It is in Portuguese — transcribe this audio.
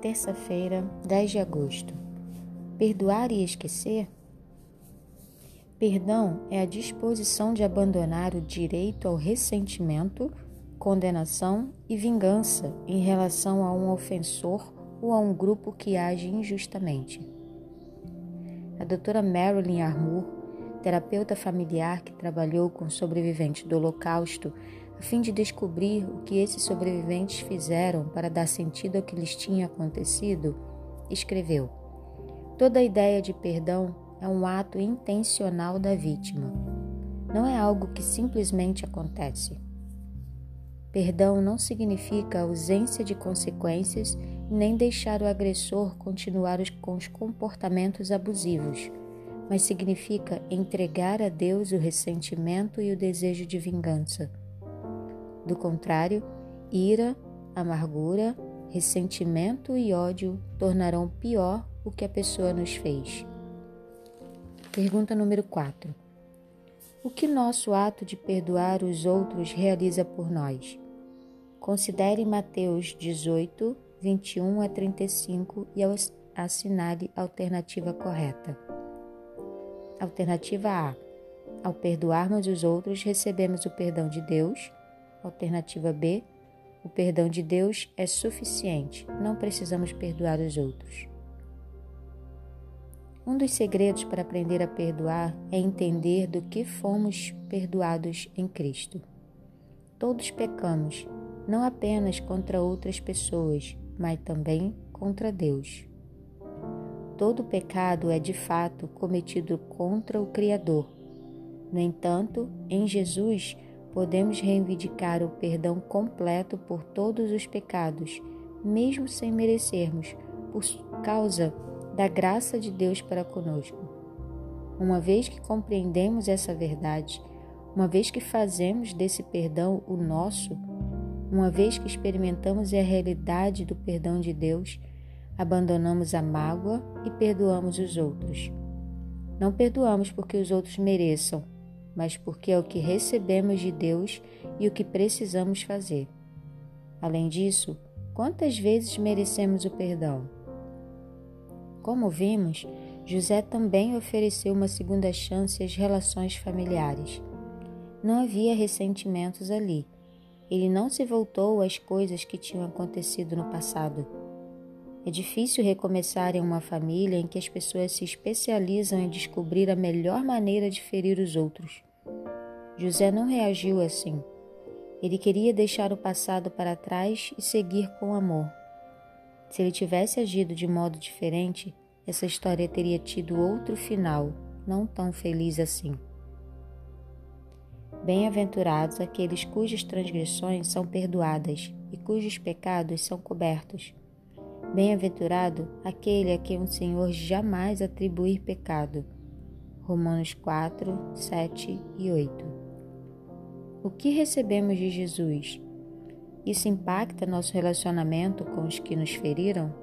terça-feira, 10 de agosto. Perdoar e esquecer? Perdão é a disposição de abandonar o direito ao ressentimento, condenação e vingança em relação a um ofensor ou a um grupo que age injustamente. A doutora Marilyn Armour, terapeuta familiar que trabalhou com sobreviventes do Holocausto, a fim de descobrir o que esses sobreviventes fizeram para dar sentido ao que lhes tinha acontecido, escreveu: Toda ideia de perdão é um ato intencional da vítima. Não é algo que simplesmente acontece. Perdão não significa ausência de consequências nem deixar o agressor continuar com os comportamentos abusivos, mas significa entregar a Deus o ressentimento e o desejo de vingança do contrário, ira, amargura, ressentimento e ódio tornarão pior o que a pessoa nos fez. Pergunta número 4. O que nosso ato de perdoar os outros realiza por nós? Considere Mateus 18, 21 a 35 e assinale a alternativa correta. Alternativa A. Ao perdoarmos os outros, recebemos o perdão de Deus Alternativa B: o perdão de Deus é suficiente, não precisamos perdoar os outros. Um dos segredos para aprender a perdoar é entender do que fomos perdoados em Cristo. Todos pecamos, não apenas contra outras pessoas, mas também contra Deus. Todo pecado é de fato cometido contra o Criador. No entanto, em Jesus, podemos reivindicar o perdão completo por todos os pecados, mesmo sem merecermos, por causa da graça de Deus para conosco. Uma vez que compreendemos essa verdade, uma vez que fazemos desse perdão o nosso, uma vez que experimentamos a realidade do perdão de Deus, abandonamos a mágoa e perdoamos os outros. Não perdoamos porque os outros mereçam, mas porque é o que recebemos de Deus e o que precisamos fazer. Além disso, quantas vezes merecemos o perdão? Como vimos, José também ofereceu uma segunda chance às relações familiares. Não havia ressentimentos ali. Ele não se voltou às coisas que tinham acontecido no passado. É difícil recomeçar em uma família em que as pessoas se especializam em descobrir a melhor maneira de ferir os outros. José não reagiu assim. Ele queria deixar o passado para trás e seguir com amor. Se ele tivesse agido de modo diferente, essa história teria tido outro final, não tão feliz assim. Bem-aventurados aqueles cujas transgressões são perdoadas e cujos pecados são cobertos. Bem-aventurado aquele a quem o Senhor jamais atribuir pecado. Romanos 4, 7 e 8. O que recebemos de Jesus? Isso impacta nosso relacionamento com os que nos feriram?